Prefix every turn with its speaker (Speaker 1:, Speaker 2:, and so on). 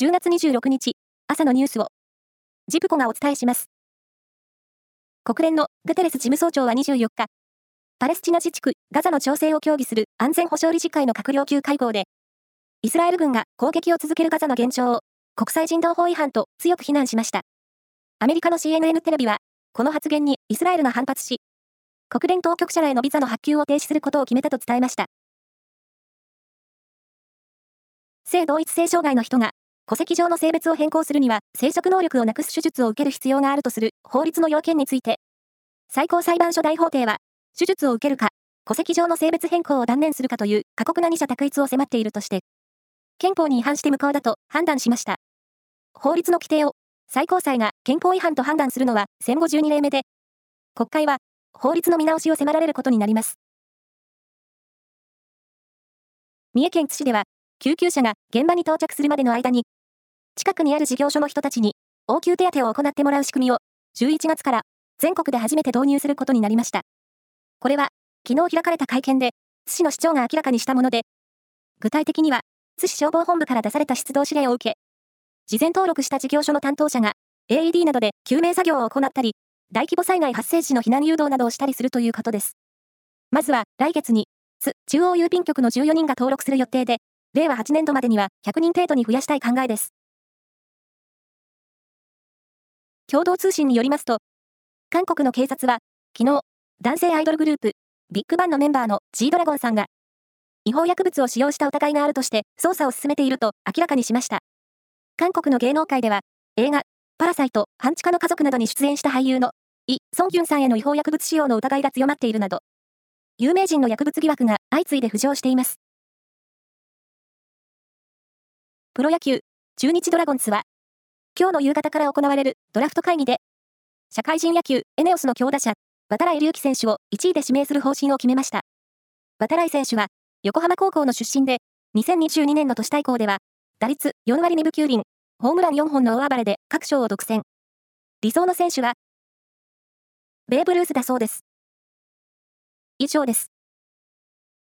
Speaker 1: 10月26日、朝のニュースを、ジプコがお伝えします。国連のグテレス事務総長は24日、パレスチナ自治区ガザの調整を協議する安全保障理事会の閣僚級会合で、イスラエル軍が攻撃を続けるガザの現状を国際人道法違反と強く非難しました。アメリカの CNN テレビは、この発言にイスラエルが反発し、国連当局者らへのビザの発給を停止することを決めたと伝えました。性同一性障害の人が戸籍上の性別を変更するには生殖能力をなくす手術を受ける必要があるとする法律の要件について、最高裁判所大法廷は、手術を受けるか、戸籍上の性別変更を断念するかという過酷な二者択一を迫っているとして、憲法に違反して無効だと判断しました。法律の規定を最高裁が憲法違反と判断するのは戦後12例目で、国会は法律の見直しを迫られることになります。三重県津市では、救急車が現場に到着するまでの間に、近くにある事業所の人たちに応急手当を行ってもらう仕組みを11月から全国で初めて導入することになりました。これは昨日開かれた会見で津市の市長が明らかにしたもので、具体的には津市消防本部から出された出動指令を受け、事前登録した事業所の担当者が AED などで救命作業を行ったり、大規模災害発生時の避難誘導などをしたりするということです。まずは来月に津中央郵便局の14人が登録する予定で、令和8年度までには100人程度に増やしたい考えです。共同通信によりますと、韓国の警察は、昨日、男性アイドルグループ、ビッグバンのメンバーの G ドラゴンさんが、違法薬物を使用した疑いがあるとして捜査を進めていると明らかにしました。韓国の芸能界では、映画、パラサイト、半地下の家族などに出演した俳優の、イ・ソンギュンさんへの違法薬物使用の疑いが強まっているなど、有名人の薬物疑惑が相次いで浮上しています。プロ野球、中日ドラゴンズは、今日の夕方から行われるドラフト会議で、社会人野球エネオスの強打者、渡来隆樹選手を1位で指名する方針を決めました。渡来選手は、横浜高校の出身で、2022年の都市対抗では、打率4割2分9厘、ホームラン4本の大暴れで各賞を独占。理想の選手は、ベーブ・ルースだそうです。以上です。